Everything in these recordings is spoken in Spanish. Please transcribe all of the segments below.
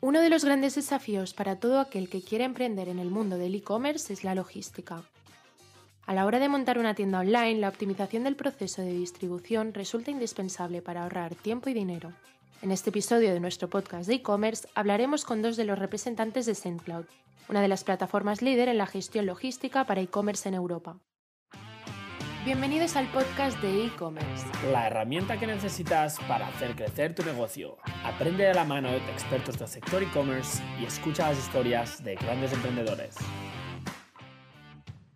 Uno de los grandes desafíos para todo aquel que quiera emprender en el mundo del e-commerce es la logística. A la hora de montar una tienda online, la optimización del proceso de distribución resulta indispensable para ahorrar tiempo y dinero. En este episodio de nuestro podcast de e-commerce hablaremos con dos de los representantes de SendCloud, una de las plataformas líder en la gestión logística para e-commerce en Europa. Bienvenidos al podcast de e-commerce. La herramienta que necesitas para hacer crecer tu negocio. Aprende de la mano de expertos del sector e-commerce y escucha las historias de grandes emprendedores.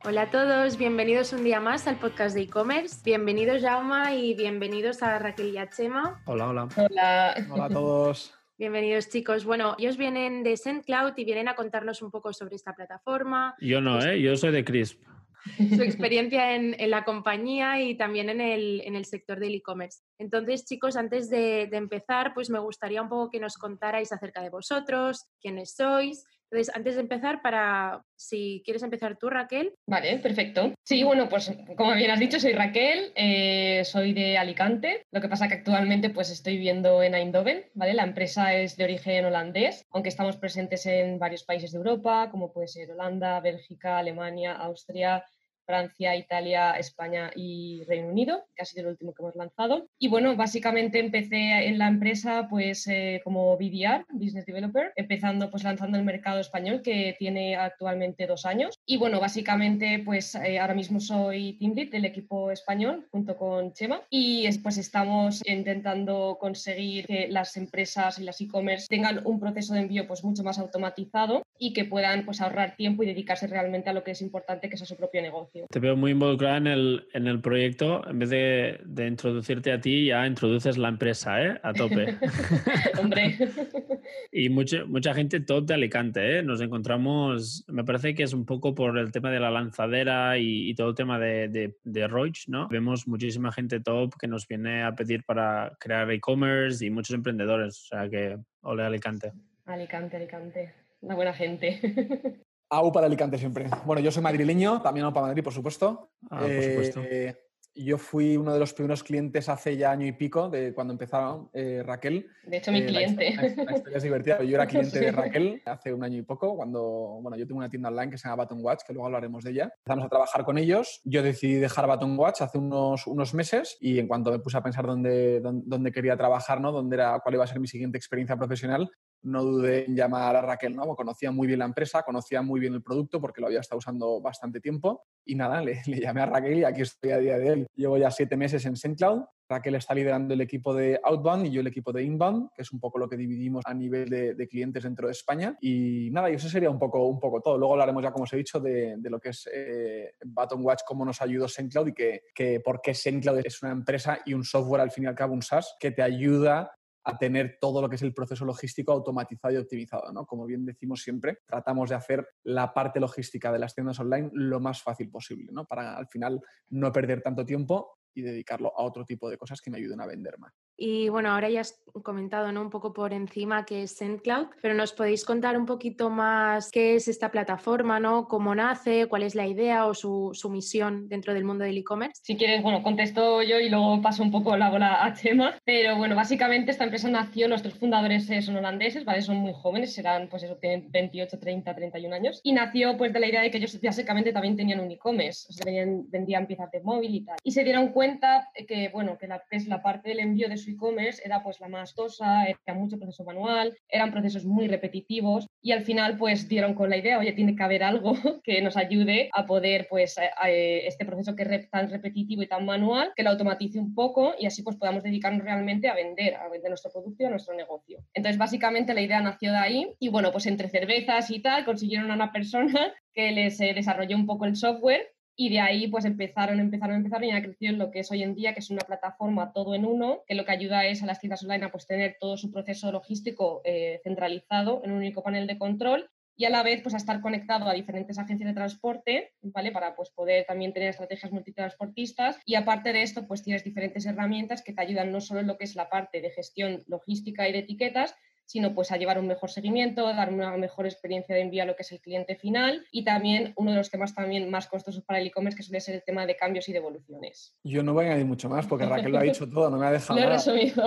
Hola a todos, bienvenidos un día más al podcast de e-commerce. Bienvenidos Jauma y bienvenidos a Raquel y a Chema. Hola, hola. Hola. Hola a todos. Bienvenidos chicos. Bueno, ellos vienen de SendCloud y vienen a contarnos un poco sobre esta plataforma. Yo no, ¿eh? Yo soy de Crisp su experiencia en, la compañía y también en el, sector del e-commerce. Entonces, chicos, antes de, empezar, pues me gustaría un poco que nos contarais acerca de vosotros, quiénes sois. Entonces, antes de empezar, para si quieres empezar tú, Raquel. Vale, perfecto. Sí, bueno, pues como bien has dicho, soy Raquel, eh, soy de Alicante. Lo que pasa que actualmente pues estoy viviendo en Eindhoven, ¿vale? La empresa es de origen holandés, aunque estamos presentes en varios países de Europa, como puede ser Holanda, Bélgica, Alemania, Austria, Francia, Italia, España y Reino Unido, que ha sido el último que hemos lanzado. Y bueno, básicamente empecé en la empresa pues eh, como BDR, Business Developer, empezando pues lanzando el mercado español que tiene actualmente dos años. Y bueno, básicamente pues eh, ahora mismo soy team lead del equipo español junto con Chema y pues estamos intentando conseguir que las empresas y las e-commerce tengan un proceso de envío pues mucho más automatizado y que puedan pues ahorrar tiempo y dedicarse realmente a lo que es importante que es a su propio negocio. Te veo muy involucrada en el, en el proyecto. En vez de, de, introducirte a ti, ya introduces la empresa, ¿eh? A tope. Hombre. y mucha, mucha gente top de Alicante, ¿eh? Nos encontramos, me parece que es un poco por el tema de la lanzadera y, todo el tema de, de, de Roach, ¿no? Vemos muchísima gente top que nos viene a pedir para crear e-commerce y muchos emprendedores. O sea que, ole Alicante. Alicante, Alicante. Una buena gente. AU para Alicante siempre. Bueno, yo soy madrileño, también AU para Madrid, por supuesto. Ah, por supuesto. Eh, yo fui uno de los primeros clientes hace ya año y pico, de cuando empezaron eh, Raquel. De hecho, mi eh, cliente. La, historia es divertida. Yo era cliente de Raquel hace un año y poco, cuando, bueno, yo tengo una tienda online que se llama Baton Watch, que luego hablaremos de ella. Empezamos a trabajar con ellos. Yo decidí dejar Baton Watch hace unos, unos meses y en cuanto me puse a pensar dónde, dónde, dónde quería trabajar, ¿no? Dónde era, cuál iba a ser mi siguiente experiencia profesional, no dudé en llamar a Raquel, ¿no? Conocía muy bien la empresa, conocía muy bien el producto porque lo había estado usando bastante tiempo y nada, le, llamé a Raquel y aquí estoy a día de hoy. Llevo ya siete meses en SendCloud. Raquel está liderando el equipo de Outbound y yo el equipo de Inbound, que es un poco lo que dividimos a nivel de, clientes dentro de España. Y nada, y eso sería un poco, un poco todo. Luego hablaremos ya, como os he dicho, de, lo que es eh, Button Watch, cómo nos ayudó SendCloud y que por qué SendCloud es una empresa y un software, al fin y al cabo, un SaaS, que te ayuda a tener todo lo que es el proceso logístico automatizado y optimizado. ¿no? Como bien decimos siempre, tratamos de hacer la parte logística de las tiendas online lo más fácil posible, ¿no? para al final no perder tanto tiempo y dedicarlo a otro tipo de cosas que me ayuden a vender más. Y bueno, ahora ya has comentado ¿no? un poco por encima qué es SendCloud, pero nos podéis contar un poquito más qué es esta plataforma, ¿no? cómo nace, cuál es la idea o su, su misión dentro del mundo del e-commerce. Si quieres, bueno, contesto yo y luego paso un poco la bola a Chema. Pero bueno, básicamente esta empresa nació, los tres fundadores son holandeses, ¿vale? Son muy jóvenes, serán, pues eso, tienen 28, 30, 31 años. Y nació pues de la idea de que ellos básicamente también tenían un e-commerce, o sea, vendían piezas de móvil y tal. Y se dieron cuenta que, bueno, que, la, que es la parte del envío de su e-commerce era pues la más tosa, era mucho proceso manual, eran procesos muy repetitivos y al final pues dieron con la idea, oye, tiene que haber algo que nos ayude a poder pues este proceso que es tan repetitivo y tan manual, que lo automatice un poco y así pues podamos dedicarnos realmente a vender, a vender nuestro producto y nuestro negocio. Entonces básicamente la idea nació de ahí y bueno, pues entre cervezas y tal consiguieron a una persona que les eh, desarrolló un poco el software y de ahí pues empezaron, empezaron, empezaron y ha crecido en lo que es hoy en día, que es una plataforma todo en uno, que lo que ayuda es a las tiendas online a pues, tener todo su proceso logístico eh, centralizado en un único panel de control y a la vez pues a estar conectado a diferentes agencias de transporte, ¿vale? Para pues poder también tener estrategias multitransportistas y aparte de esto pues tienes diferentes herramientas que te ayudan no solo en lo que es la parte de gestión logística y de etiquetas, sino pues a llevar un mejor seguimiento, dar una mejor experiencia de envío a lo que es el cliente final y también uno de los temas también más costosos para el e-commerce que suele ser el tema de cambios y devoluciones. Yo no voy a añadir mucho más porque Raquel lo ha dicho todo, no me ha dejado Lo he resumido.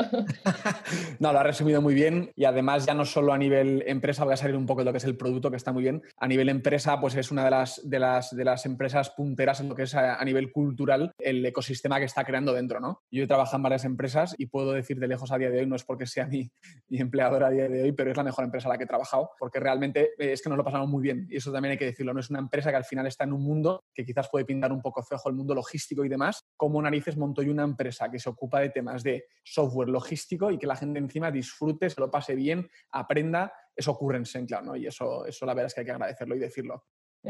no, lo ha resumido muy bien y además ya no solo a nivel empresa, voy a salir un poco de lo que es el producto, que está muy bien. A nivel empresa, pues es una de las, de las, de las empresas punteras en lo que es a, a nivel cultural el ecosistema que está creando dentro, ¿no? Yo he trabajado en varias empresas y puedo decir de lejos a día de hoy, no es porque sea mi, mi empleadora día de hoy, pero es la mejor empresa a la que he trabajado, porque realmente eh, es que nos lo pasamos muy bien y eso también hay que decirlo, no es una empresa que al final está en un mundo que quizás puede pintar un poco feo el mundo logístico y demás, como narices monto yo una empresa que se ocupa de temas de software logístico y que la gente encima disfrute, se lo pase bien, aprenda, eso ocurre en SendCloud, ¿no? Y eso, eso la verdad es que hay que agradecerlo y decirlo.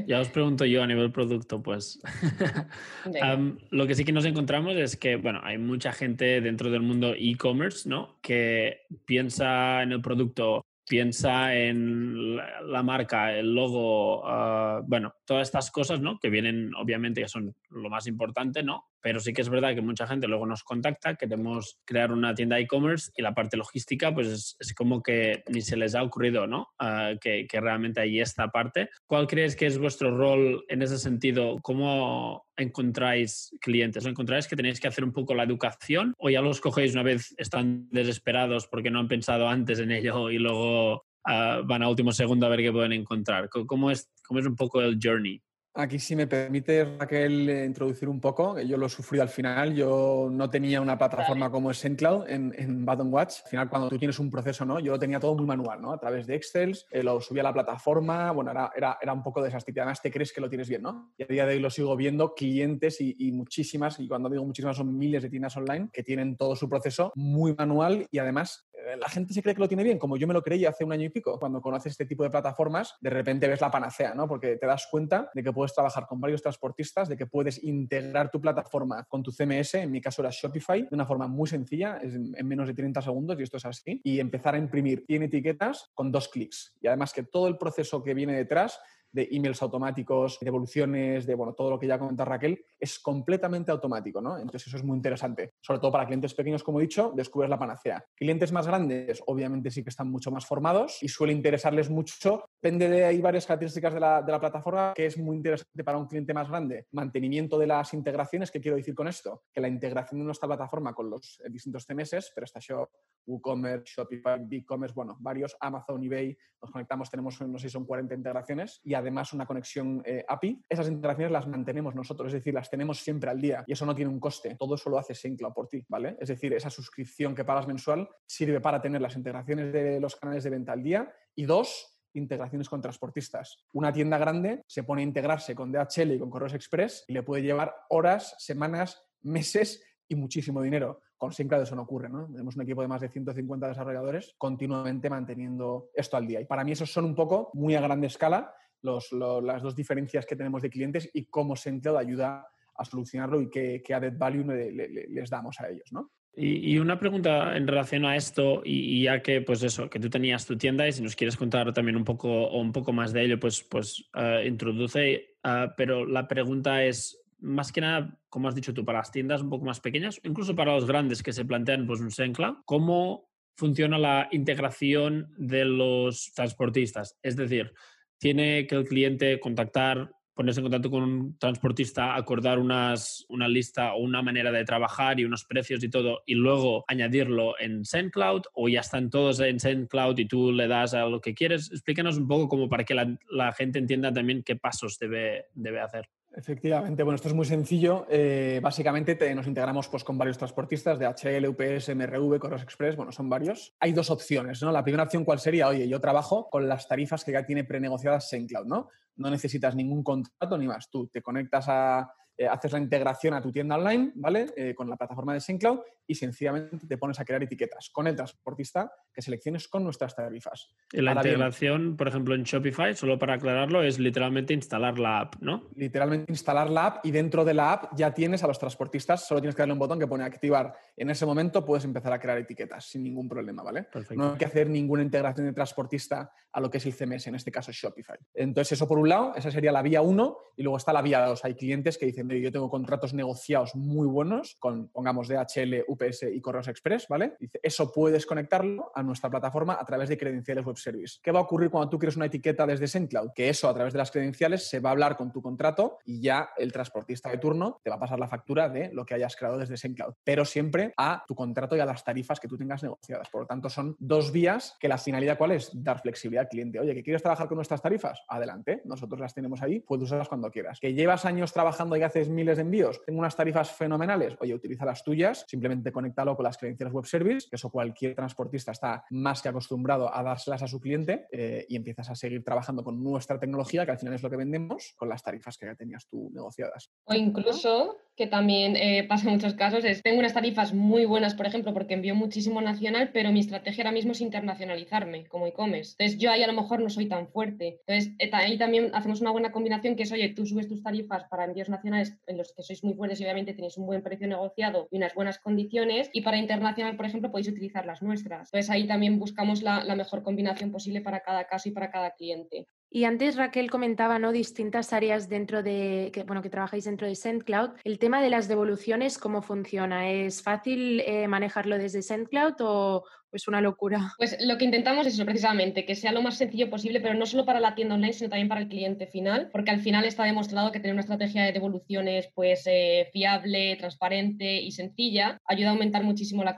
Ya os pregunto yo a nivel producto, pues um, lo que sí que nos encontramos es que, bueno, hay mucha gente dentro del mundo e-commerce, ¿no? Que piensa en el producto, piensa en la, la marca, el logo, uh, bueno, todas estas cosas, ¿no? Que vienen, obviamente, que son lo más importante, ¿no? Pero sí que es verdad que mucha gente luego nos contacta, queremos crear una tienda e-commerce y la parte logística, pues es, como que ni se les ha ocurrido, ¿no? Uh, que, realmente hay esta parte. ¿Cuál crees que es vuestro rol en ese sentido? ¿Cómo encontráis clientes? ¿O encontráis que tenéis que hacer un poco la educación o ya los cogéis una vez están desesperados porque no han pensado antes en ello y luego uh, van a último segundo a ver qué pueden encontrar? ¿Cómo es, cómo es un poco el journey? Aquí, si me permite, Raquel, eh, introducir un poco, yo lo sufrí al final. Yo no tenía una plataforma como es SendCloud en, en Button Watch. Al final, cuando tú tienes un proceso, ¿no? Yo lo tenía todo muy manual, ¿no? A través de Excel, eh, lo subía a la plataforma, bueno, era, era, era un poco desastre. Y además te crees que lo tienes bien, ¿no? Y a día de hoy lo sigo viendo clientes y, y, muchísimas, y cuando digo muchísimas son miles de tiendas online que tienen todo su proceso muy manual y además la gente se cree que lo tiene bien, como yo me lo creí hace un año y pico. Cuando conoces este tipo de plataformas, de repente ves la panacea, ¿no? Porque te das cuenta de que puedes trabajar con varios transportistas, de que puedes integrar tu plataforma con tu CMS, en mi caso era Shopify, de una forma muy sencilla, en menos de 30 segundos, y esto es así, y empezar a imprimir 100 etiquetas con dos clics. Y además que todo el proceso que viene detrás de emails automáticos, devoluciones, de bueno, todo lo que ya comentó Raquel, es completamente automático, ¿no? Entonces eso es muy interesante. Sobre todo para clientes pequeños, como he dicho, descubres la panacea. Clientes más grandes, obviamente sí que están mucho más formados y suele interesarles mucho. Depende de, hay varias características de la, de la plataforma que es muy interesante para un cliente más grande. Mantenimiento de las integraciones, ¿qué quiero decir con esto? Que la integración de nuestra plataforma con los distintos CMS, PrestaShop, WooCommerce, Shopify, BigCommerce, bueno, varios, Amazon, eBay, nos conectamos, tenemos, no sé si son 40 integraciones y además una conexión eh, API. Esas integraciones las mantenemos nosotros, es decir, las tenemos siempre al día y eso no tiene un coste. Todo eso lo hace SyncCloud por ti, ¿vale? Es decir, esa suscripción que pagas mensual sirve para tener las integraciones de los canales de venta al día y dos, integraciones con transportistas. Una tienda grande se pone a integrarse con DHL y con Correos Express y le puede llevar horas, semanas, meses y muchísimo dinero. Con SyncCloud eso no ocurre, ¿no? Tenemos un equipo de más de 150 desarrolladores continuamente manteniendo esto al día. Y para mí esos son un poco, muy a grande escala, las dos diferencias que tenemos de clientes y cómo SendCloud ayuda a solucionarlo y qué, added value le, le, les damos a ellos, ¿no? Y, y, una pregunta en relación a esto, y, y, ya que, pues eso, que tú tenías tu tienda y si nos quieres contar también un poco, o un poco más de ello, pues, pues uh, introduce. Uh, pero la pregunta es, más que nada, como has dicho tú, para las tiendas un poco más pequeñas, incluso para los grandes que se plantean pues, un SendCloud, ¿cómo funciona la integración de los transportistas? Es decir, tiene que el cliente contactar ponerse en contacto con un transportista, acordar unas, una lista o una manera de trabajar y unos precios y todo, y luego añadirlo en SendCloud o ya están todos en SendCloud y tú le das a lo que quieres. Explícanos un poco como para que la, la gente entienda también qué pasos debe, debe hacer. Efectivamente, bueno, esto es muy sencillo. Eh, básicamente te, nos integramos pues, con varios transportistas de HL, UPS, MRV, Correos Express, bueno, son varios. Hay dos opciones, ¿no? La primera opción, ¿cuál sería? Oye, yo trabajo con las tarifas que ya tiene prenegociadas SendCloud, ¿no? No necesitas ningún contrato ni más. Tú te conectas a, eh, haces la integración a tu tienda online, ¿vale? Eh, con la plataforma de SendCloud y sencillamente te pones a crear etiquetas con el transportista que selecciones con nuestras tarifas. Y la Ahora integración, bien, por ejemplo, en Shopify, solo para aclararlo, es literalmente instalar la app, ¿no? Literalmente instalar la app y dentro de la app ya tienes a los transportistas, solo tienes que darle un botón que pone activar. En ese momento puedes empezar a crear etiquetas sin ningún problema, ¿vale? Perfecto. No hay que hacer ninguna integración de transportista a lo que es el CMS, en este caso Shopify. Entonces, eso por un lado, esa sería la vía 1 y luego está la vía 2. Hay clientes que dicen, yo tengo contratos negociados muy buenos con, pongamos, DHL, UPS y Correos Express, ¿vale? Dice, eso puedes conectarlo a nuestra plataforma a través de credenciales web service. ¿Qué va a ocurrir cuando tú quieres una etiqueta desde SendCloud? Que eso a través de las credenciales se va a hablar con tu contrato y ya el transportista de turno te va a pasar la factura de lo que hayas creado desde SendCloud, pero siempre a tu contrato y a las tarifas que tú tengas negociadas. Por lo tanto, son dos vías que la finalidad cuál es? Dar flexibilidad al cliente. Oye, ¿que quieres trabajar con nuestras tarifas? Adelante, nosotros las tenemos ahí, puedes usarlas cuando quieras. ¿Que llevas años trabajando y haces miles de envíos? Tengo unas tarifas fenomenales. Oye, utiliza las tuyas, simplemente conéctalo con las credenciales web service, que eso cualquier transportista está más que acostumbrado a dárselas a su cliente eh, y empiezas a seguir trabajando con nuestra tecnología, que al final es lo que vendemos, con las tarifas que ya tenías tú negociadas. O incluso, que también eh, pasa en muchos casos, es tengo unas tarifas muy buenas, por ejemplo, porque envío muchísimo nacional, pero mi estrategia ahora mismo es internacionalizarme como e-commerce. Entonces, yo ahí a lo mejor no soy tan fuerte. Entonces, eh, ahí también hacemos una buena combinación que es, oye, tú subes tus tarifas para envíos nacionales en los que sois muy fuertes y obviamente tenéis un buen precio negociado y unas buenas condiciones, y para internacional, por ejemplo, podéis utilizar las nuestras. Entonces, ahí también buscamos la, la mejor combinación posible para cada caso y para cada cliente. Y antes Raquel comentaba, ¿no? Distintas áreas dentro de, que, bueno, que trabajáis dentro de SendCloud. El tema de las devoluciones, ¿cómo funciona? ¿Es fácil eh, manejarlo desde SendCloud o, es una locura. Pues lo que intentamos es eso precisamente, que sea lo más sencillo posible, pero no solo para la tienda online, sino también para el cliente final, porque al final está demostrado que tener una estrategia de devoluciones pues eh, fiable, transparente y sencilla ayuda a aumentar muchísimo la,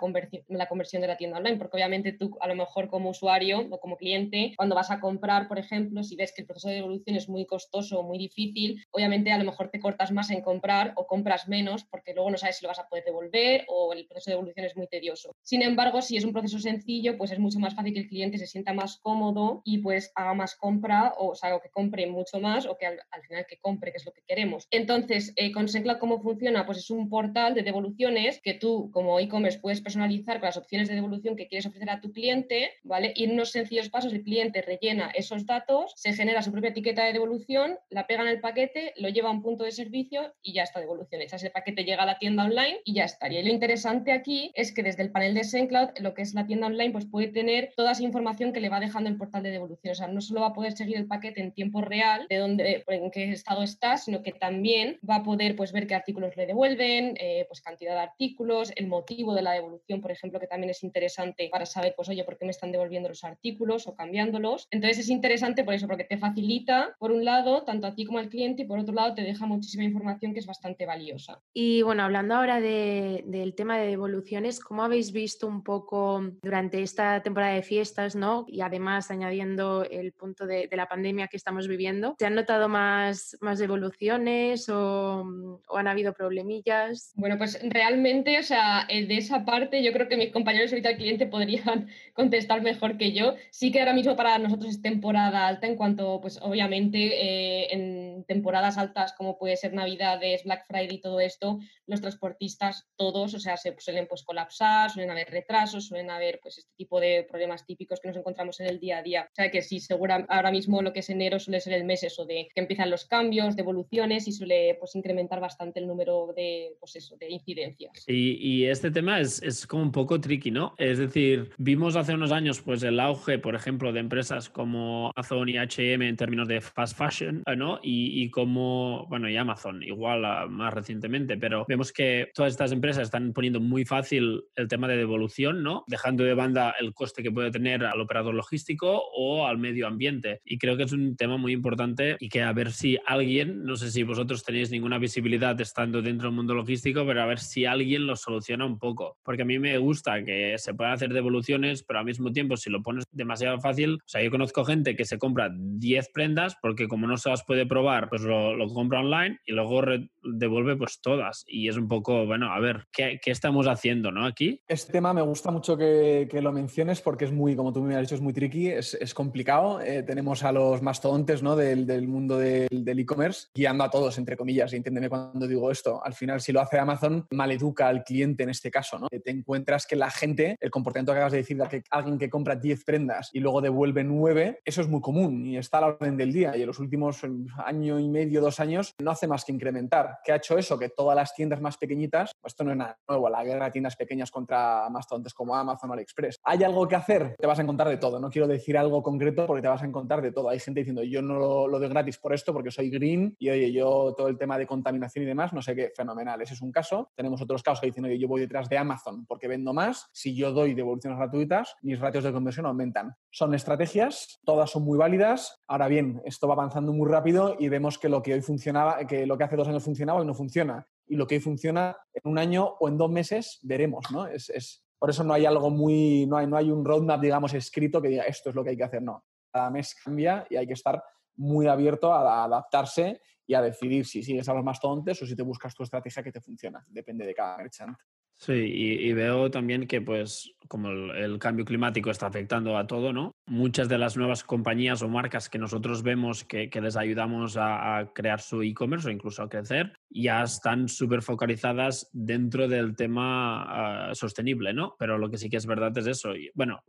la conversión de la tienda online, porque obviamente tú a lo mejor como usuario o como cliente, cuando vas a comprar, por ejemplo, si ves que el proceso de devolución es muy costoso o muy difícil, obviamente a lo mejor te cortas más en comprar o compras menos porque luego no sabes si lo vas a poder devolver o el proceso de devolución es muy tedioso. Sin embargo, si es un proceso sencillo, pues es mucho más fácil que el cliente se sienta más cómodo y pues haga más compra o, sea, que compre mucho más o que al, final que compre, que es lo que queremos. Entonces, eh, con SendCloud, ¿cómo funciona? Pues es un portal de devoluciones que tú como e-commerce puedes personalizar con las opciones de devolución que quieres ofrecer a tu cliente, ¿vale? Y en unos sencillos pasos el cliente rellena esos datos, se genera su propia etiqueta de devolución, la pega en el paquete, lo lleva a un punto de servicio y ya está devolución hecha. Ese paquete llega a la tienda online y ya estaría. Y lo interesante aquí es que desde el panel de SendCloud, lo que es la tienda online, pues puede tener toda esa información que le va dejando el portal de devolución. O sea, no solo va a poder seguir el paquete en tiempo real de dónde, en qué estado está, sino que también va a poder pues, ver qué artículos le devuelven, eh, pues cantidad de artículos, el motivo de la devolución, por ejemplo, que también es interesante para saber, pues, oye, ¿por qué me están devolviendo los artículos o cambiándolos? Entonces es interesante por eso, porque te facilita, por un lado, tanto a ti como al cliente, y por otro lado, te deja muchísima información que es bastante valiosa. Y bueno, hablando ahora del tema de devoluciones, ¿cómo habéis visto un poco durante esta temporada de fiestas, ¿no? Y además añadiendo el punto de, la pandemia que estamos viviendo, ¿se han notado más, más devoluciones o, o, han habido problemillas? Bueno, pues realmente, o sea, eh, de esa parte yo creo que mis compañeros ahorita al cliente podrían contestar mejor que yo. Sí que ahora mismo para nosotros es temporada alta en cuanto, pues obviamente eh, en temporadas altas como puede ser Navidades, Black Friday y todo esto, los transportistas todos, o sea, se suelen pues colapsar, suelen haber retrasos, suelen haber pues este tipo de problemas típicos que nos encontramos en el día a día. O sea que sí, segura, ahora mismo lo que es enero suele ser el mes eso de que empiezan los cambios, de evoluciones y suele pues incrementar bastante el número de, pues eso, de incidencias. Y, y este tema es, es, como un poco tricky, ¿no? Es decir, vimos hace unos años pues el auge, por ejemplo, de empresas como Amazon y H&M en términos de fast fashion, ¿no? Y, y como, bueno, y Amazon igual más recientemente, pero vemos que todas estas empresas están poniendo muy fácil el tema de devolución, ¿no? Dejando de banda el coste que puede tener al operador logístico o al medio ambiente. Y creo que es un tema muy importante y que a ver si alguien, no sé si vosotros tenéis ninguna visibilidad estando dentro del mundo logístico, pero a ver si alguien lo soluciona un poco. Porque a mí me gusta que se puedan hacer devoluciones, pero al mismo tiempo si lo pones demasiado fácil, o sea, yo conozco gente que se compra 10 prendas porque como no se las puede probar, pues lo, compra online y luego devuelve pues todas. Y es un poco, bueno, a ver, ¿qué, estamos haciendo, no? Aquí. Este tema me gusta mucho que, lo menciones porque es muy, como tú me has dicho, es muy tricky, es, es complicado. Eh, tenemos a los mastodontes ¿no? del, del mundo del e-commerce guiando a todos, entre comillas, y entiéndeme cuando digo esto. Al final, si lo hace Amazon, maleduca al cliente en este caso. ¿no? Te encuentras que la gente, el comportamiento que acabas de decir, de que alguien que compra 10 prendas y luego devuelve 9, eso es muy común y está a la orden del día. Y en los últimos años año y medio, dos años, no hace más que incrementar. ¿Qué ha hecho eso? Que todas las tiendas más pequeñitas, pues esto no es nada nuevo, la guerra de tiendas pequeñas contra más tontes como Amazon o AliExpress. ¿Hay algo que hacer? Te vas a encontrar de todo. No quiero decir algo concreto porque te vas a encontrar de todo. Hay gente diciendo, yo no lo, lo doy gratis por esto porque soy green y oye, yo todo el tema de contaminación y demás, no sé qué, fenomenal. Ese es un caso. Tenemos otros casos que dicen, oye, yo voy detrás de Amazon porque vendo más. Si yo doy devoluciones gratuitas, mis ratios de conversión aumentan. Son estrategias, todas son muy válidas. Ahora bien, esto va avanzando muy rápido y vemos que lo que hoy funcionaba, que lo que hace dos años funcionaba, hoy no funciona. Y lo que hoy funciona en un año o en dos meses, veremos, ¿no? Es, es, por eso no hay algo muy, no hay, no hay un roadmap, digamos, escrito que diga esto es lo que hay que hacer, no. Cada mes cambia y hay que estar muy abierto a adaptarse y a decidir si sigues a los mastodontes o si te buscas tu estrategia que te funciona. Depende de cada merchant. Sí, y, veo también que, pues, como el, cambio climático está afectando a todo, ¿no? Muchas de las nuevas compañías o marcas que nosotros vemos que, les ayudamos a, crear su e-commerce o incluso a crecer, ya están súper focalizadas dentro del tema ah, sostenible, ¿no? Pero lo que sí que es verdad es eso. Bueno,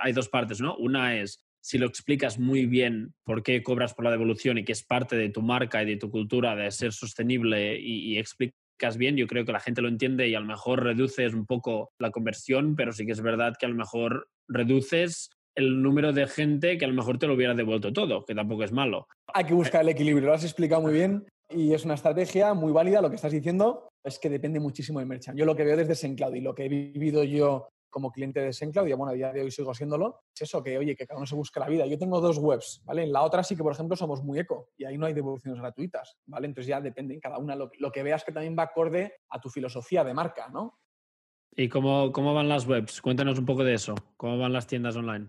hay dos partes, ¿no? Una es si lo explicas muy bien por qué cobras por la devolución y que es parte de tu marca y de tu cultura de ser sostenible y, y bien, yo creo que la gente lo entiende y a lo mejor reduces un poco la conversión, pero sí que es verdad que a lo mejor reduces el número de gente que a lo mejor te lo hubiera devuelto todo, que tampoco es malo. Hay que buscar el equilibrio, lo has explicado muy bien y es una estrategia muy válida. Lo que estás diciendo es que depende muchísimo del merchant. Yo lo que veo desde SenCloud y lo que he vivido yo como cliente de SendCloud y bueno, a día de hoy sigo haciéndolo, es eso, que oye, que cada uno se busque la vida. Yo tengo dos webs, ¿vale? En la otra sí que, por ejemplo, somos muy eco y ahí no hay devoluciones gratuitas, ¿vale? Entonces ya depende en cada una lo, que veas que también va acorde a tu filosofía de marca, ¿no? ¿Y cómo, cómo van las webs? Cuéntanos un poco de eso. ¿Cómo van las tiendas online?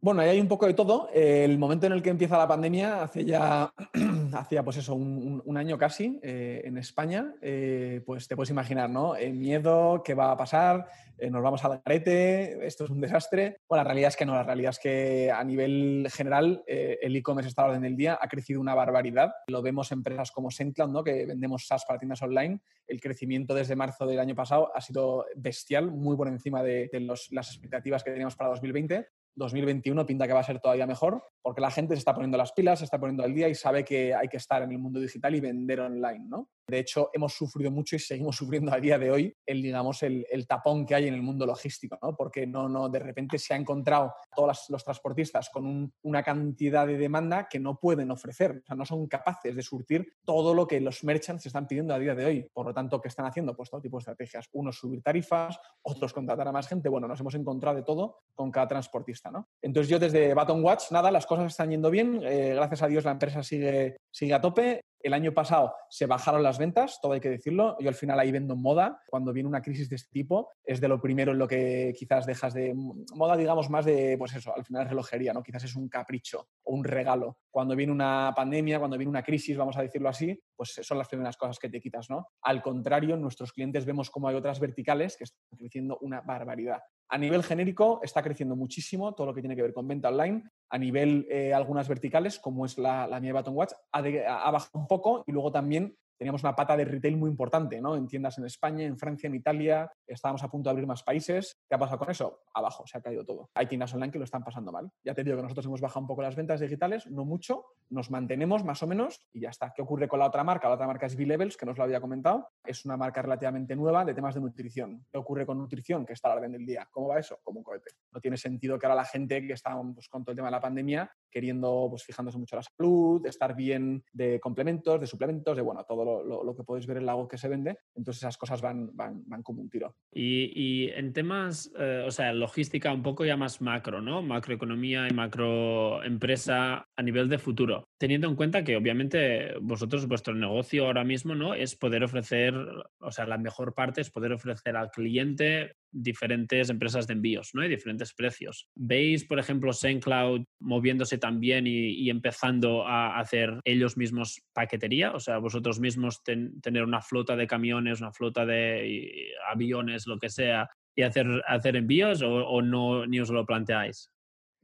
Bueno, ahí hay un poco de todo. El momento en el que empieza la pandemia, hace ya, hacía pues eso, un, año casi eh, en España, eh, pues te puedes imaginar, ¿no? El miedo, qué va a pasar, eh, nos vamos al garete, esto es un desastre. Bueno, la realidad es que no, la realidad es que a nivel general el e-commerce está a orden del día, ha crecido una barbaridad. Lo vemos en empresas como SendCloud, ¿no? Que vendemos SaaS para tiendas online. El crecimiento desde marzo del año pasado ha sido bestial, muy por encima de, las expectativas que teníamos para 2020. 2021 pinta que va a ser todavía mejor, porque la gente se está poniendo las pilas, se está poniendo al día y sabe que hay que estar en el mundo digital y vender online, ¿no? De hecho, hemos sufrido mucho y seguimos sufriendo a día de hoy el, digamos, el, tapón que hay en el mundo logístico, ¿no? Porque no, no, de repente se ha encontrado todos los transportistas con una cantidad de demanda que no pueden ofrecer, o sea, no son capaces de surtir todo lo que los merchants están pidiendo a día de hoy. Por lo tanto, ¿qué están haciendo? Pues todo tipo de estrategias. Unos subir tarifas, otros contratar a más gente. Bueno, nos hemos encontrado de todo con cada transportista, ¿no? Entonces yo desde Baton Watch, nada, las cosas están yendo bien. Eh, gracias a Dios la empresa sigue, sigue a tope. El año pasado se bajaron las ventas, todo hay que decirlo. Yo al final ahí vendo moda. Cuando viene una crisis de este tipo, es de lo primero en lo que quizás dejas de. Moda, digamos, más de, pues eso, al final es relojería, ¿no? Quizás es un capricho o un regalo. Cuando viene una pandemia, cuando viene una crisis, vamos a decirlo así, pues son las primeras cosas que te quitas, ¿no? Al contrario, nuestros clientes vemos como hay otras verticales que están creciendo una barbaridad. A nivel genérico está creciendo muchísimo todo lo que tiene que ver con venta online. A nivel eh, algunas verticales, como es la, la mía Baton Watch, ha, bajado un poco y luego también teníamos una pata de retail muy importante, ¿no? En tiendas en España, en Francia, en Italia, estábamos a punto de abrir más países. ¿Qué ha pasado con eso? Abajo, se ha caído todo. Hay tiendas online que lo están pasando mal. Ya te digo que nosotros hemos bajado un poco las ventas digitales, no mucho, nos mantenemos más o menos y ya está. ¿Qué ocurre con la otra marca? La otra marca es B-Levels, que nos lo había comentado. Es una marca relativamente nueva de temas de nutrición. ¿Qué ocurre con nutrición? Que está a la orden del día. ¿Cómo va eso? Como un cohete. No tiene sentido que ahora la gente que está pues, con todo el tema de la pandemia queriendo, pues fijándose mucho en la salud, estar bien de complementos, de suplementos, de bueno, todo lo, que podéis ver en la web que se vende. Entonces esas cosas van, van, van como un tiro. Y, en temas, eh, o sea, logística un poco ya más macro, ¿no? Macroeconomía y macroempresa a nivel de futuro. Teniendo en cuenta que obviamente vosotros, vuestro negocio ahora mismo, ¿no? Es poder ofrecer, o sea, la mejor parte es poder ofrecer al cliente diferentes empresas de envíos, ¿no? Y diferentes precios. ¿Veis, por ejemplo, SendCloud moviéndose también y, empezando a hacer ellos mismos paquetería? O sea, vosotros mismos tener una flota de camiones, una flota de aviones, lo que sea, y hacer, hacer envíos o, no ni os lo planteáis?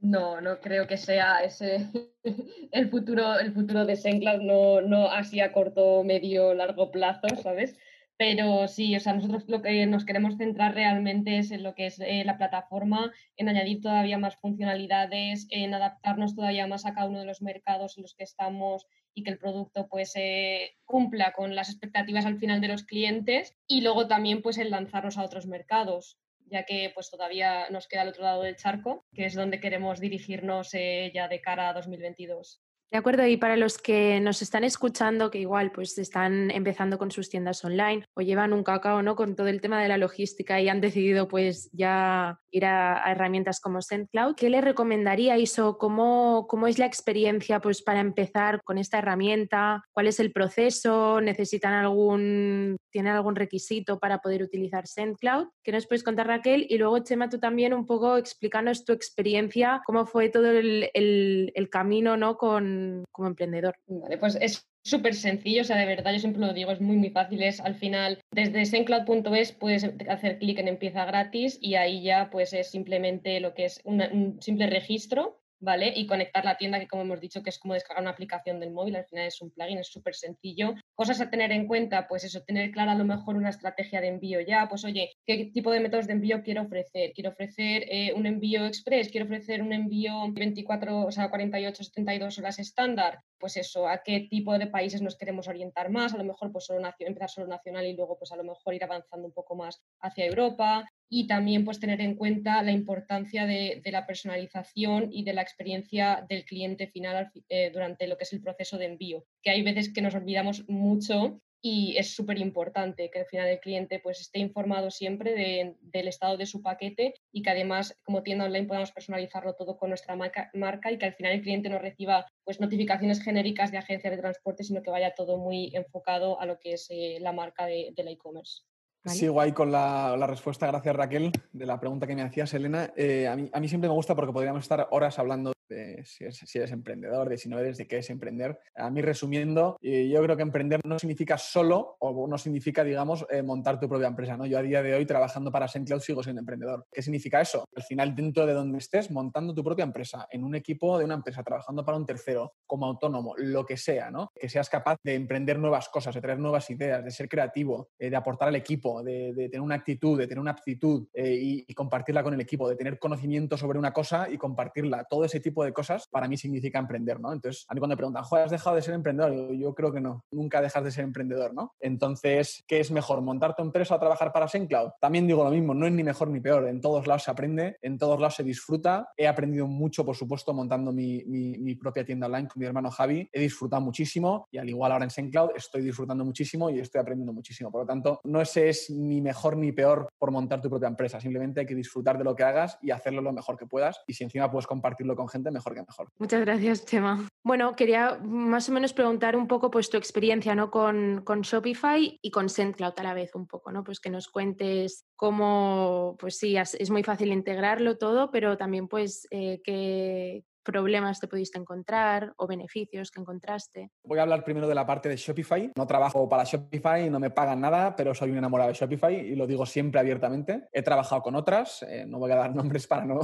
No, no creo que sea ese el futuro, el futuro de SendCloud, no, no así a corto, medio, largo plazo, ¿sabes? Pero sí, o sea, nosotros lo que nos queremos centrar realmente es en lo que es eh, la plataforma, en añadir todavía más funcionalidades, en adaptarnos todavía más a cada uno de los mercados en los que estamos y que el producto pues eh, cumpla con las expectativas al final de los clientes y luego también pues el lanzarnos a otros mercados ya que pues todavía nos queda al otro lado del charco, que es donde queremos dirigirnos eh, ya de cara a 2022. De acuerdo, y para los que nos están escuchando, que igual pues están empezando con sus tiendas online o llevan un cacao ¿no? con todo el tema de la logística y han decidido pues ya ir a, herramientas como SendCloud, ¿qué le recomendaríais o cómo, cómo es la experiencia pues para empezar con esta herramienta? ¿Cuál es el proceso? ¿Necesitan algún, tienen algún requisito para poder utilizar SendCloud? ¿Qué nos puedes contar Raquel? Y luego Chema, tú también un poco explícanos tu experiencia, cómo fue todo el, el, el camino ¿no? con como emprendedor? Vale, pues es súper sencillo, o sea, de verdad, yo siempre lo digo, es muy, muy fácil. Es al final, desde sencloud.es puedes hacer clic en empieza gratis y ahí ya pues es simplemente lo que es un simple registro ¿vale? Y conectar la tienda, que como hemos dicho, que es como descargar una aplicación del móvil, al final es un plugin, es súper sencillo. Cosas a tener en cuenta, pues eso, tener clara a lo mejor una estrategia de envío ya, pues oye, ¿qué tipo de métodos de envío quiero ofrecer? ¿Quiero ofrecer eh, un envío express? ¿Quiero ofrecer un envío 24, o sea, 48, 72 horas estándar? Pues eso, ¿a qué tipo de países nos queremos orientar más? A lo mejor pues solo empezar solo nacional y luego pues a lo mejor ir avanzando un poco más hacia Europa y también pues tener en cuenta la importancia de, la personalización y de la experiencia del cliente final eh, durante lo que es el proceso de envío, que hay veces que nos olvidamos mucho y es súper importante que al final el cliente pues esté informado siempre del estado de su paquete y que además como tienda online podamos personalizarlo todo con nuestra marca, y que al final el cliente no reciba pues notificaciones genéricas de agencias de transporte, sino que vaya todo muy enfocado a lo que es eh, la marca de, la e-commerce. Sigo ahí con la, respuesta, gracias Raquel, de la pregunta que me hacías, Elena. Eh, a, mí, a, mí, siempre me gusta porque podríamos estar horas hablando de si, eres emprendedor, de si no eres, de qué es emprender. A mí, resumiendo, eh, yo creo que emprender no significa solo o no significa, digamos, eh, montar tu propia empresa. ¿no? Yo a día de hoy, trabajando para SendCloud, sigo siendo emprendedor. ¿Qué significa eso? Al final, dentro de donde estés, montando tu propia empresa, en un equipo de una empresa, trabajando para un tercero, como autónomo, lo que sea, ¿no? Que seas capaz de emprender nuevas cosas, de traer nuevas ideas, de ser creativo, eh, de aportar al equipo, de, tener una actitud, de tener una aptitud y, y compartirla con el equipo, de tener conocimiento sobre una cosa y compartirla. Todo ese tipo de cosas para mí significa emprender, ¿no? Entonces, a mí cuando me preguntan, ¿has dejado de ser emprendedor? Yo, creo que no, nunca dejas de ser emprendedor, ¿no? Entonces, ¿qué es mejor? ¿Montar tu empresa o trabajar para SendCloud? También digo lo mismo, no es ni mejor ni peor, en todos lados se aprende, en todos lados se disfruta. He aprendido mucho, por supuesto, montando mi, mi, propia tienda online con mi hermano Javi. He disfrutado muchísimo y al igual ahora en SendCloud estoy disfrutando muchísimo y estoy aprendiendo muchísimo. Por lo tanto, no ese es ni mejor ni peor por montar tu propia empresa, simplemente hay que disfrutar de lo que hagas y hacerlo lo mejor que puedas y si encima puedes compartirlo con gente, mejor que mejor. Muchas gracias, Chema. Bueno, quería más o menos preguntar un poco pues, tu experiencia ¿no? con, con Shopify y con SendCloud a la vez un poco, ¿no? Pues que nos cuentes cómo, pues sí, es muy fácil integrarlo todo, pero también pues eh, qué, problemas te pudiste encontrar o beneficios que encontraste? Voy a hablar primero de la parte de Shopify. No trabajo para Shopify, no me pagan nada, pero soy un enamorado de Shopify y lo digo siempre abiertamente. He trabajado con otras, eh, no voy a dar nombres para no,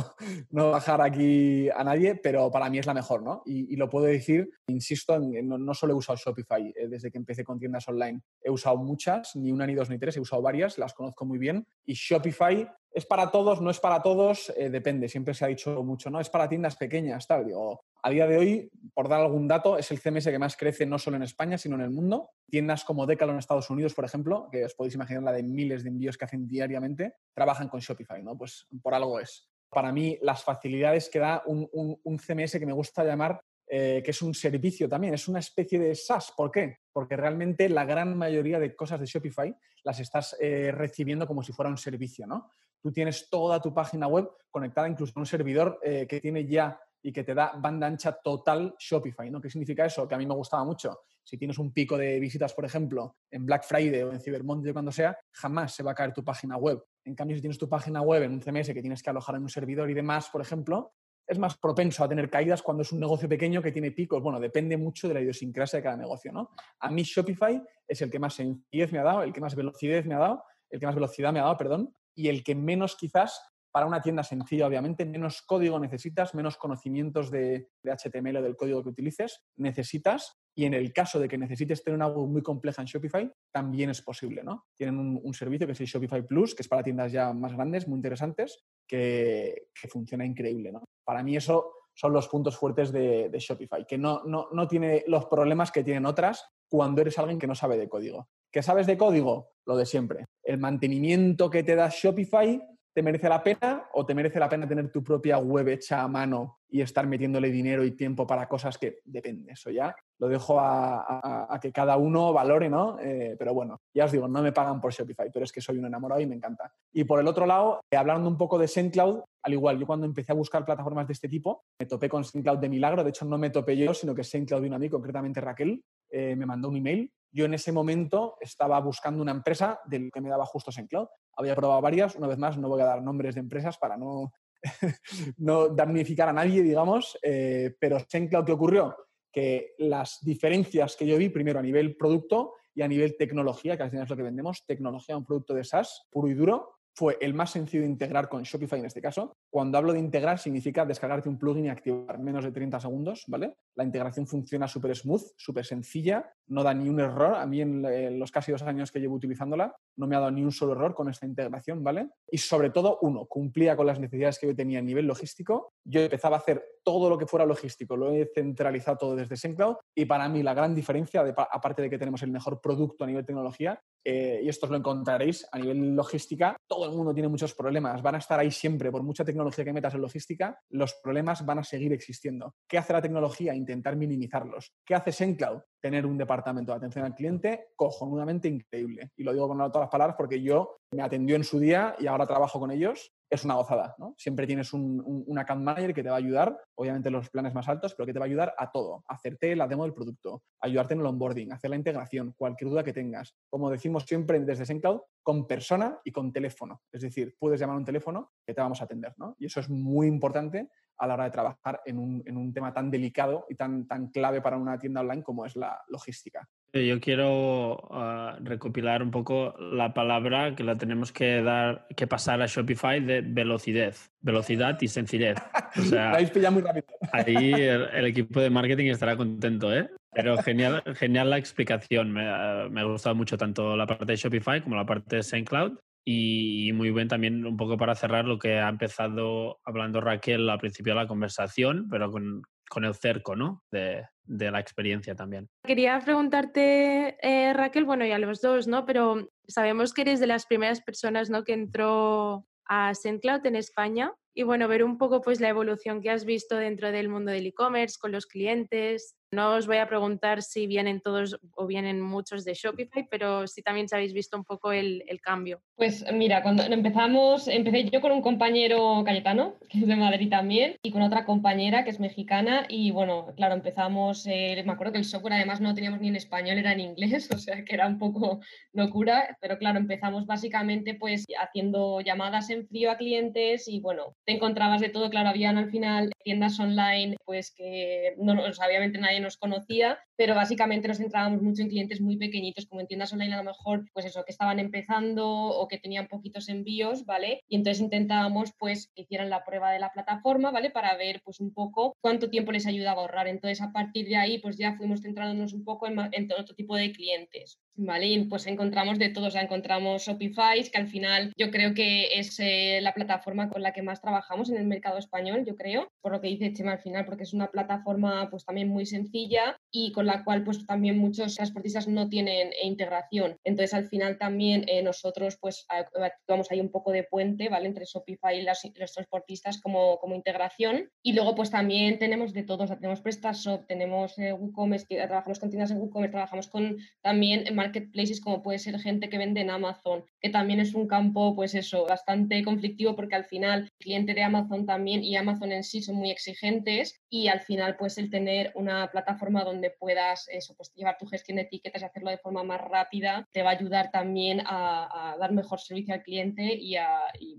no bajar aquí a nadie, pero para mí es la mejor, ¿no? Y, lo puedo decir, insisto, no, solo he usado Shopify eh, desde que empecé con tiendas online. He usado muchas, ni una, ni dos, ni tres, he usado varias, las conozco muy bien. Y Shopify es para todos, no es para todos, eh, depende, siempre se ha dicho mucho, ¿no? Es para tiendas pequeñas, tal. Digo, a día de hoy, por dar algún dato, es el CMS que más crece no solo en España, sino en el mundo. Tiendas como Decathlon en Estados Unidos, por ejemplo, que os podéis imaginar la de miles de envíos que hacen diariamente, trabajan con Shopify, ¿no? Pues por algo es. Para mí, las facilidades que da un, CMS que me gusta llamar eh, que es un servicio también, es una especie de SaaS. ¿Por qué? Porque realmente la gran mayoría de cosas de Shopify las estás eh, recibiendo como si fuera un servicio, ¿no? Tú tienes toda tu página web conectada incluso a un servidor eh, que tiene ya y que te da banda ancha total Shopify. ¿no? ¿Qué significa eso? Que a mí me gustaba mucho. Si tienes un pico de visitas, por ejemplo, en Black Friday o en Cyber Monday o cuando sea, jamás se va a caer tu página web. En cambio, si tienes tu página web en un CMS que tienes que alojar en un servidor y demás, por ejemplo, es más propenso a tener caídas cuando es un negocio pequeño que tiene picos. Bueno, depende mucho de la idiosincrasia de cada negocio, ¿no? A mí Shopify es el que más sencillez me ha dado, el que más velocidad me ha dado, el que más velocidad me ha dado, perdón, y el que menos quizás para una tienda sencilla, obviamente, menos código necesitas, menos conocimientos de, HTML o del código que utilices necesitas Y en el caso de que necesites tener una web muy compleja en Shopify, también es posible, ¿no? Tienen un, servicio que es el Shopify Plus, que es para tiendas ya más grandes, muy interesantes, que, funciona increíble, ¿no? Para mí eso son los puntos fuertes de, de Shopify, que no, no, no tiene los problemas que tienen otras cuando eres alguien que no sabe de código. ¿Qué sabes de código? Lo de siempre. El mantenimiento que te da Shopify ¿Te merece la pena o te merece la pena tener tu propia web hecha a mano y estar metiéndole dinero y tiempo para cosas que depende? Eso ya lo dejo a, que cada uno valore, ¿no? Eh, pero bueno, ya os digo, no me pagan por Shopify, pero es que soy un enamorado y me encanta. Y por el otro lado, eh, hablando un poco de SendCloud, al igual, yo cuando empecé a buscar plataformas de este tipo, me topé con SendCloud de milagro. De hecho, no me topé yo, sino que SendCloud de un amigo, concretamente Raquel, eh, me mandó un email yo en ese momento estaba buscando una empresa del que me daba justo SendCloud. Había probado varias, una vez más no voy a dar nombres de empresas para no, no damnificar a nadie, digamos, eh, pero SendCloud, ¿qué ocurrió? Que las diferencias que yo vi, primero a nivel producto y a nivel tecnología, que al final es lo que vendemos, tecnología, un producto de SaaS puro y duro, fue el más sencillo de integrar con Shopify en este caso. Cuando hablo de integrar significa descargarte un plugin y activar menos de 30 segundos, ¿vale? La integración funciona súper smooth, súper sencilla, no da ni un error. A mí en, los casi dos años que llevo utilizándola no me ha dado ni un solo error con esta integración, ¿vale? Y sobre todo, uno, cumplía con las necesidades que yo tenía a nivel logístico. Yo empezaba a hacer todo lo que fuera logístico, lo he centralizado todo desde SendCloud y para mí la gran diferencia, aparte de que tenemos el mejor producto a nivel tecnología, eh, y esto os lo encontraréis a nivel logística, todo el mundo tiene muchos problemas, van a estar ahí siempre, por mucha tecnología que metas en logística, los problemas van a seguir existiendo. ¿Qué hace la tecnología? Intentar minimizarlos. ¿Qué hace SendCloud? Tener un departamento de atención al cliente cojonudamente increíble. Y lo digo con todas las palabras porque yo me atendió en su día y ahora trabajo con ellos es una gozada, ¿no? Siempre tienes un, un, account manager que te va a ayudar, obviamente los planes más altos, pero que te va a ayudar a todo, hacerte la demo del producto, ayudarte en el onboarding, hacer la integración, cualquier duda que tengas. Como decimos siempre desde SendCloud, con persona y con teléfono. Es decir, puedes llamar a un teléfono que te vamos a atender, ¿no? Y eso es muy importante a la hora de trabajar en un, en un tema tan delicado y tan, tan clave para una tienda online como es la logística. Yo quiero ah, recopilar un poco la palabra que la tenemos que dar, que pasar a Shopify de velocidad, velocidad y sencillez. O sea, muy rápido. Ahí el, equipo de marketing estará contento, ¿eh? Pero genial, genial la explicación. Me, me ha gustado mucho tanto la parte de Shopify como la parte de SendCloud. Y muy bien también un poco para cerrar lo que ha empezado hablando Raquel al principio de la conversación, pero con, con el cerco, ¿no? De, de, la experiencia también. Quería preguntarte, eh, Raquel, bueno, y a los dos, ¿no? Pero sabemos que eres de las primeras personas, ¿no? Que entró a SendCloud en España y bueno, ver un poco pues la evolución que has visto dentro del mundo del e-commerce con los clientes, no os voy a preguntar si vienen todos o vienen muchos de Shopify, pero si también habéis visto un poco el, cambio. Pues mira, cuando empezamos, empecé yo con un compañero Cayetano, que es de Madrid también, y con otra compañera que es mexicana. Y bueno, claro, empezamos, eh, me acuerdo que el software además no teníamos ni en español, era en inglés, o sea que era un poco locura, pero claro, empezamos básicamente pues haciendo llamadas en frío a clientes y bueno, te encontrabas de todo, claro, habían al final tiendas online pues que no, obviamente nadie nos conocía, pero básicamente nos centrábamos mucho en clientes muy pequeñitos, como en tiendas online a lo mejor, pues eso, que estaban empezando o que tenían poquitos envíos, ¿vale? Y entonces intentábamos pues que hicieran la prueba de la plataforma, ¿vale? Para ver pues un poco cuánto tiempo les ayudaba a ahorrar. Entonces a partir de ahí pues ya fuimos centrándonos un poco en, en otro tipo de clientes, ¿vale? Y pues encontramos de todo, o sea, encontramos Shopify, que al final yo creo que es eh, la plataforma con la que más trabajamos en el mercado español, yo creo, por lo que dice Chema al final, porque es una plataforma pues también muy sencilla y con la cual pues también muchos transportistas no tienen integración. Entonces al final también eh, nosotros pues actuamos ahí un poco de puente, ¿vale? Entre Shopify y los transportistas como, como integración. Y luego pues también tenemos de todos, tenemos PrestaShop, tenemos eh, WooCommerce, que trabajamos con tiendas en WooCommerce, trabajamos con también marketplaces como puede ser gente que vende en Amazon, que también es un campo pues eso, bastante conflictivo porque al final el cliente de Amazon también y Amazon en sí son muy exigentes y al final pues el tener una plataforma donde puedas eso, pues, llevar tu gestión de etiquetas y hacerlo de forma más rápida, te va a ayudar también a, dar mejor servicio al cliente y a,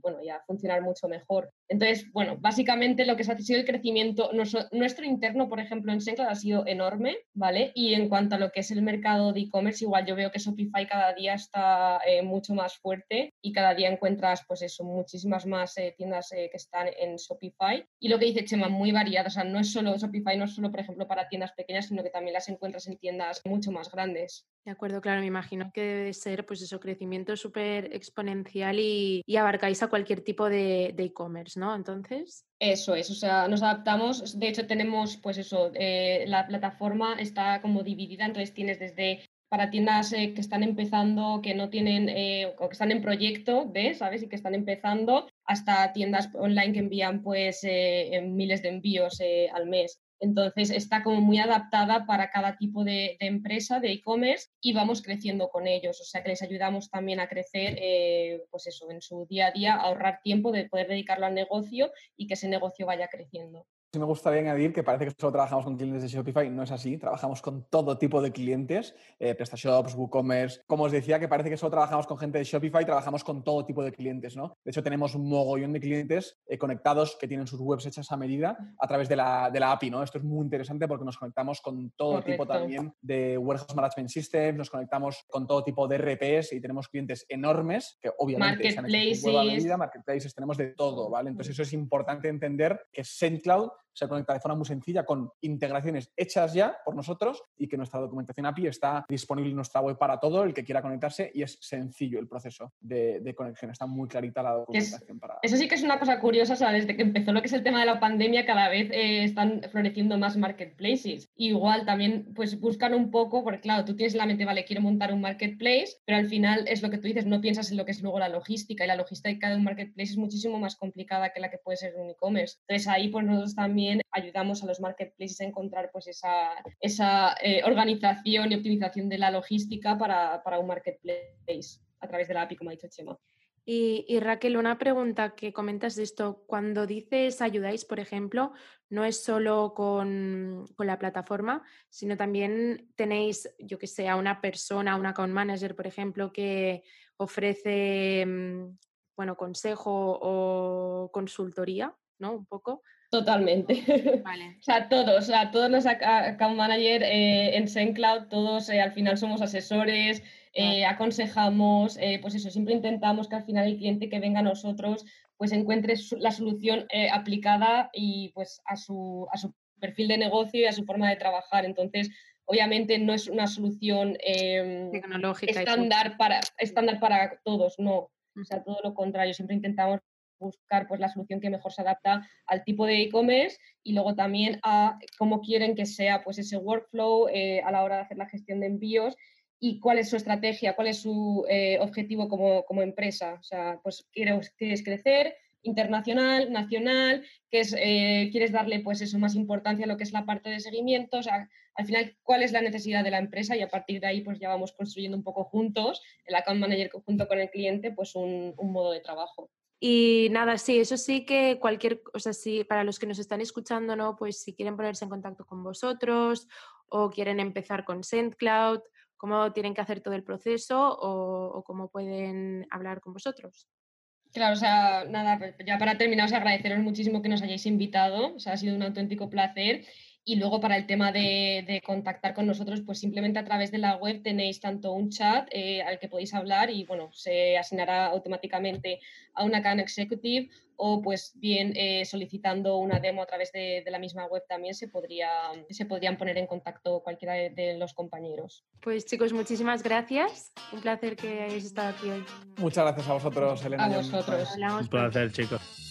bueno, y a funcionar mucho mejor. Entonces, bueno, básicamente lo que se ha sido el crecimiento, nuestro, interno, por ejemplo, en Sencloud ha sido enorme, ¿vale? Y en cuanto a lo que es el mercado de e-commerce, igual yo veo que Shopify cada día está eh, mucho más fuerte y cada día encuentras, pues eso, muchísimas más eh, tiendas eh, que están en Shopify. Y lo que dice Chema, muy variadas, o sea, no es solo Shopify, no es solo, por ejemplo, para tiendas pequeñas, sino que también las encuentras en tiendas mucho más grandes. De acuerdo, claro, me imagino que debe ser, pues eso, crecimiento súper exponencial y, y, abarcáis a cualquier tipo de e-commerce, ¿no? Entonces. Eso es, o sea, nos adaptamos, de hecho tenemos, pues eso, eh, la plataforma está como dividida, entonces tienes desde para tiendas eh, que están empezando, que no tienen, eh, o que están en proyecto, ¿ves? ¿Sabes? Y que están empezando, hasta tiendas online que envían pues miles de envíos al mes. Entonces está como muy adaptada para cada tipo de, empresa, de e-commerce, y vamos creciendo con ellos. O sea que les ayudamos también a crecer, eh, pues eso, en su día a día, a ahorrar tiempo de poder dedicarlo al negocio y que ese negocio vaya creciendo. Sí me gustaría añadir que parece que solo trabajamos con clientes de Shopify, no es así, trabajamos con todo tipo de clientes, eh, PrestaShops, WooCommerce, como os decía, que parece que solo trabajamos con gente de Shopify, trabajamos con todo tipo de clientes, ¿no? De hecho, tenemos un mogollón de clientes eh, conectados que tienen sus webs hechas a medida a través de la, de la API, ¿no? Esto es muy interesante porque nos conectamos con todo tipo también de Warehouse Management Systems, nos conectamos con todo tipo de RPs y tenemos clientes enormes que obviamente se han hecho a medida, marketplaces, tenemos de todo, ¿vale? Entonces eso es importante entender que SendCloud se conecta de forma muy sencilla con integraciones hechas ya por nosotros y que nuestra documentación API está disponible en nuestra web para todo el que quiera conectarse y es sencillo el proceso de, conexión. Está muy clarita la documentación. para... Eso sí que es una cosa curiosa, o sea, desde que empezó lo que es el tema de la pandemia, cada vez eh, están floreciendo más marketplaces. Igual también pues buscan un poco, porque claro, tú tienes la mente, vale, quiero montar un marketplace, pero al final es lo que tú dices, no piensas en lo que es luego la logística y la logística de un marketplace es muchísimo más complicada que la que puede ser un e-commerce. Entonces ahí pues nosotros también ayudamos a los marketplaces a encontrar pues esa, esa eh, organización y optimización de la logística para, para, un marketplace a través de la API, como ha dicho Chema. Y, Raquel, una pregunta que comentas de esto. Cuando dices ayudáis, por ejemplo, no es solo con, con la plataforma, sino también tenéis, yo que sé, a una persona, un account manager, por ejemplo, que ofrece, mm, bueno, consejo o consultoría, ¿no? Un poco. Totalmente. o sea, todos, o sea, todos los account manager eh, en SendCloud, todos eh, al final somos asesores, eh, aconsejamos, pues eso, siempre intentamos que al final el cliente que venga a nosotros pues encuentre la solución aplicada y pues a su, a su perfil de negocio y a su forma de trabajar. Entonces, obviamente no es una solución em, tecnológica estándar para, estándar para todos, no. O sea, todo lo contrario, siempre intentamos buscar pues, la solución que mejor se adapta al tipo de e-commerce y luego también a cómo quieren que sea pues, ese workflow eh, a la hora de hacer la gestión de envíos y cuál es su estrategia, cuál es su eh, objetivo como, como, empresa. O sea, pues quieres, crecer internacional, nacional, que es, eh, quieres darle pues eso más importancia a lo que es la parte de seguimiento, o sea, al final cuál es la necesidad de la empresa y a partir de ahí pues ya vamos construyendo un poco juntos, el account manager junto con el cliente, pues un, un modo de trabajo. Y nada, sí, eso sí que cualquier, o sea, sí, para los que nos están escuchando, ¿no? Pues si quieren ponerse en contacto con vosotros o quieren empezar con SendCloud, cómo tienen que hacer todo el proceso o, cómo pueden hablar con vosotros. Claro, o sea, nada, ya para terminar, os agradeceros muchísimo que nos hayáis invitado, o sea, ha sido un auténtico placer y luego para el tema de, contactar con nosotros, pues simplemente a través de la web tenéis tanto un chat eh, al que podéis hablar y bueno, se asignará automáticamente a una CAN Executive o pues bien eh, solicitando una demo a través de, la misma web también se, podría, se podrían poner en contacto cualquiera de, los compañeros. Pues chicos, muchísimas gracias. Un placer que hayáis estado aquí hoy. Muchas gracias a vosotros, Elena. A vosotros. Un placer, chicos.